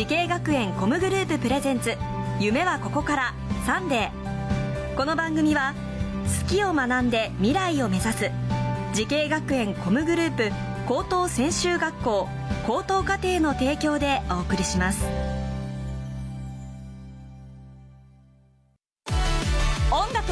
滋慶学園 COMグループプレゼンツ夢はここからサンデー。この番組は好きを学んで未来を目指す滋慶学園 COMグループ高等専修学校高等課程の提供でお送りします。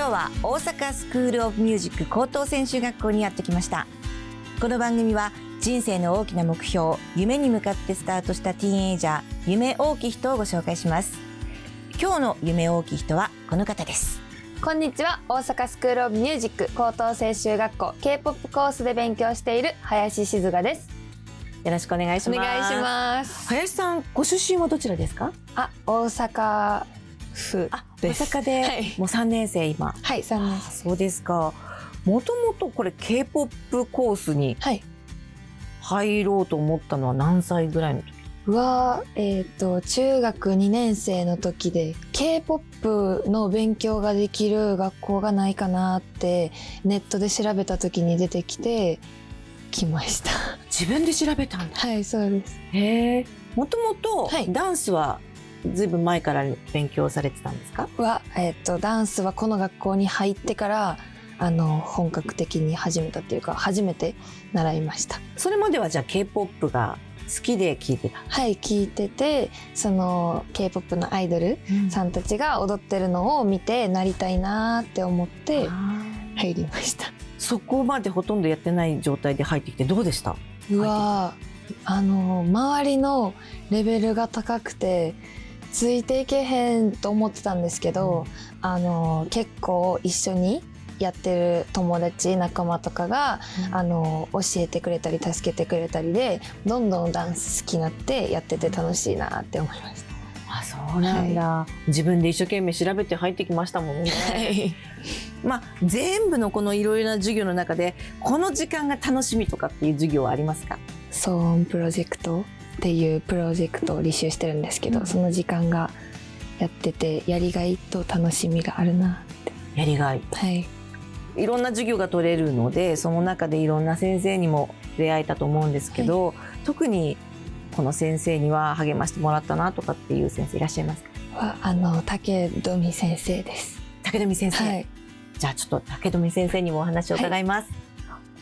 今日は大阪スクールオブミュージック高等専修学校にやってきました。この番組は人生の大きな目標夢に向かってスタートしたティーンエイジャー夢大きい人をご紹介します。今日の夢大きい人はこの方です。こんにちは。大阪スクールオブミュージック高等専修学校 K-POP コースで勉強している林静香です。よろしくお願いします。お願いします。林さんご出身はどちらですか？あ大阪府あ大阪で、はい。もう三年生今。はい三年あそうですか。もともとこれ K-POP コースにはい。入ろうと思ったのは何歳ぐらいの時？はえっ、と中学2年生の時で K-POP の勉強ができる学校がないかなってネットで調べた時に出てきて来ました。自分で調べたんだ。はいそうです。へえもともとはい。ダンスはずいぶん前から勉強されてたんですか？は、えっとダンスはこの学校に入ってからあの本格的に始めたっていうか初めて習いました。それまではじゃあ K-POP が好きで聴いてた、はい聞いててその k p o p のアイドルさんたちが踊ってるのを見てなりたいなって思って入りました。そこまでほとんどやってない状態で入ってきてどうでした？うわー。あの周りのレベルが高くてついていけへんと思ってたんですけど、あの結構一緒にやってる友達仲間とかが、あの教えてくれたり助けてくれたりでどんどんダンス好きになってやってて楽しいなって思いましあそうなんだ、自分で一生懸命調べて入ってきましたもんね、た。はい。まあ全部のこのいろいろな授業の中でこの時間が楽しみとかっていう授業はありますか？騒音プロジェクトっていうプロジェクトを履修してるんですけど、うん。その時間がやっててやりがいと楽しみがあるなやりがい。はい。いろんな授業が取れるのでその中でいろんな先生にも出会えたと思うんですけど、特にこの先生には励ましてもらったなとかっていう先生いらっしゃいますか？はあの武富先生です。武富先生、はい。じゃあちょっと武富先生にもお話を伺います、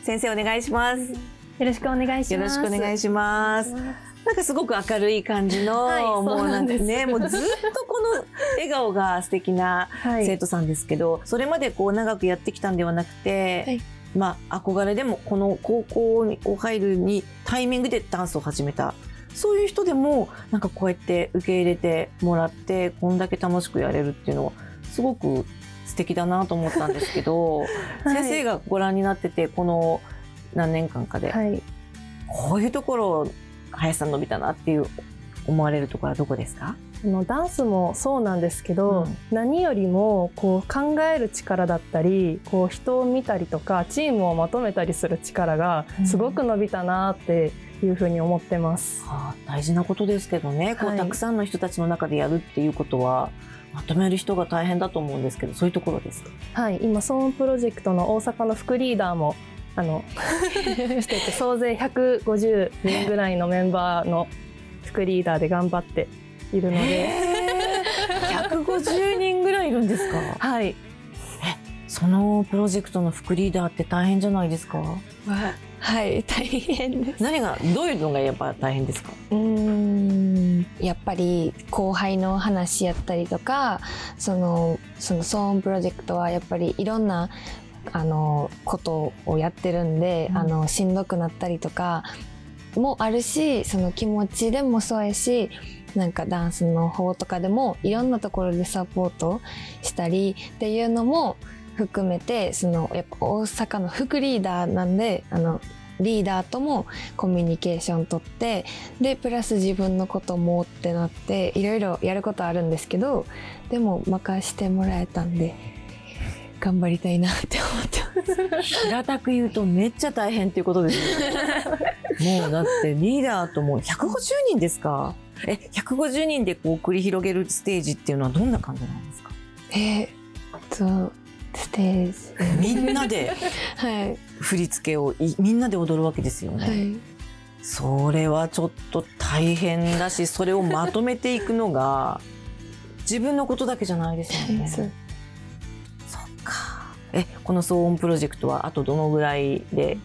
先生お願いします。よろしくお願いしよろます。しくお願いしますなんかすごく明るい感じの、はいもうなんかね もうずっとこの笑顔が素敵なはい。生徒さんですけど、それまでこう長くやってきたんではなくて、はい。まあ憧れでもこの高校に入るにタイミングでダンスを始めた。そういう人でもなんかこうやって受け入れてもらってこんだけ楽しくやれるっていうのはすごく素敵だなと思ったんですけど、はい。先生がご覧になっててこの何年間かで、はい。こういうところ林さん伸びたなっていう思われるところはどこですか？あのダンスもそうなんですけど、うん。何よりもこう考える力だったり、こう人を見たりとかチームをまとめたりする力がすごく伸びたなっていうふうに思ってます。はあ、大事なことですけどね、こうはい。たくさんの人たちの中でやるっていうことはまとめる人が大変だと思うんですけどそういうところですか？はい、今ソーンプロジェクトの大阪の副リーダーもあの してて総勢150人ぐらいのメンバーの副リーダーで頑張っているので、150人ぐらいいるんですか？はい、そのプロジェクトの副リーダーって大変じゃないですか？はい大変です。何がどういうのがやっぱ大変ですか？うーん。やっぱり後輩の話やったりとかそのその騒音プロジェクトはやっぱりいろんなあのことをやってるんで、うん。あのしんどくなったりとかもあるしその気持ちでもそうやしなんかダンスの方とかでもいろんなところでサポートしたりっていうのも含めてそのやっぱ大阪の副リーダーなんであのリーダーともコミュニケーション取ってでプラス自分のこともってなっていろいろやることあるんですけどでも任してもらえたんで頑張りたいなって思ってます。平たく言うとめっちゃ大変っていうことですね。もうだってリーダーともう150人ですか？え、150人でこう繰り広げるステージっていうのはどんな感じなんですか？えーっとステージみんなではい振り付けをいみんなで踊るわけですよね。はいそれはちょっと大変だし、それをまとめていくのが自分のことだけじゃないですよね。え、この騒音プロジェクトはあとどのぐらいで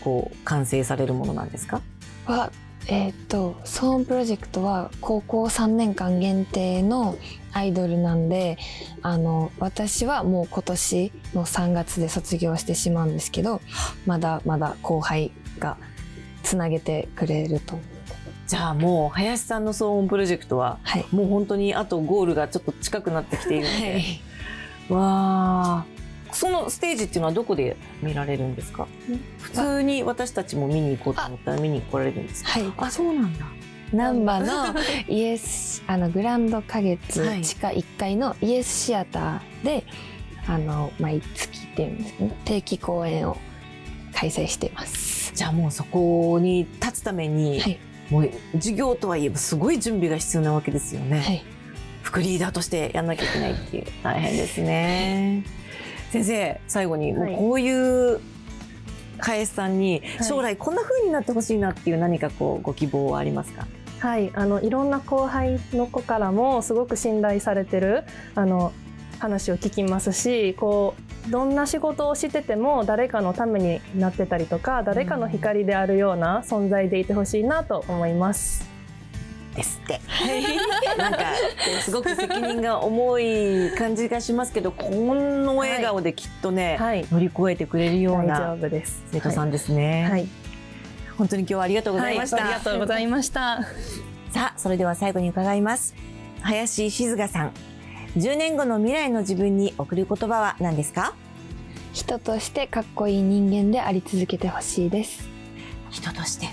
こう完成されるものなんですか？はえーっとソーンプロジェクトは高校3年間限定のアイドルなんであの私はもう今年の3月で卒業してしまうんですけどまだまだ後輩がつなげてくれると。じゃあもう林さんの騒音プロジェクトははい。もう本当にあとゴールがちょっと近くなってきているので、はい。わあそのステージっていうのはどこで見られるんですか？普通に私たちも見に行こうと思ったら見に来られるんですか？はい。あそうなんだ。難波の イエスあのグランド花月はい。地下1階のイエスシアターであの毎月っていうんですかね。定期公演を開催しています。じゃあもうそこに立つために、はい。もう授業とはいえばすごい準備が必要なわけですよね、はい。副リーダーとしてやんなきゃいけないっていう。大変ですね先生最後にこういう林さんにはい。将来こんな風になってほしいなっていう何かこうご希望はありますか？はい、あのいろんな後輩の子からもすごく信頼されてるあの話を聞きますしこうどんな仕事をしてても誰かのためになってたりとか誰かの光であるような存在でいてほしいなと思います。ですって。なんかすごく責任が重い感じがしますけど、この笑顔できっとね、はい、乗り越えてくれるよう大丈な夫です。生徒さんですね。はい、本当に今日はありがとうございました。はいありがとうございました。さあ、それでは最後に伺います。林静香さん、10年後の未来の自分に送る言葉は何ですか？人としてかっこいい人間であり続けてほしいです。人として。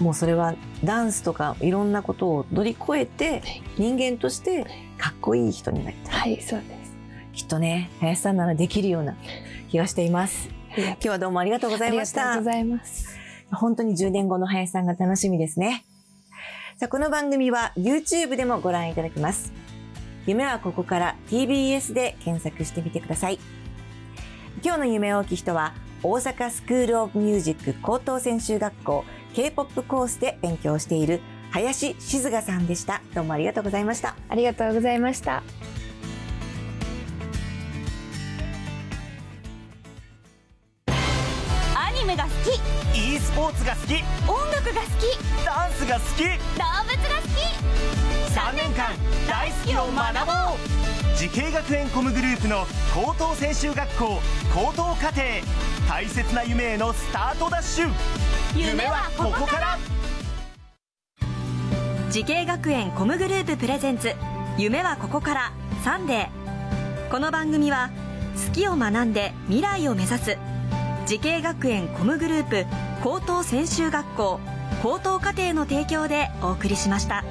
もうそれはダンスとかいろんなことを乗り越えて、人間としてかっこいい人になりたい。はい、そうです。きっとね、林さんならできるような気がしています。今日はどうもありがとうございましたありがとうご。ざいます。本当に10年後の林さんが楽しみですね。さあ、この番組は YouTube でもご覧いただけます。夢はここから TBS で検索してみてください。今日の夢大きい人は大阪スクールオブミュージック高等専修学校 K-POP コースで勉強している林静雅さんでした。どうもありがとうございました。ありがとうございました。アニメが好き e スポーツが好き音楽が好きダンスが好き動物が好き3年間大好きを学ぼう。滋慶学園 COMグループの高等専修学校高等課程。大切な夢へのスタートダッシュ。夢はここから。滋慶学園 COMグループプレゼンツ。夢はここから。サンデー。この番組は好きを学んで未来を目指す。滋慶学園 COMグループ高等専修学校高等課程の提供でお送りしました。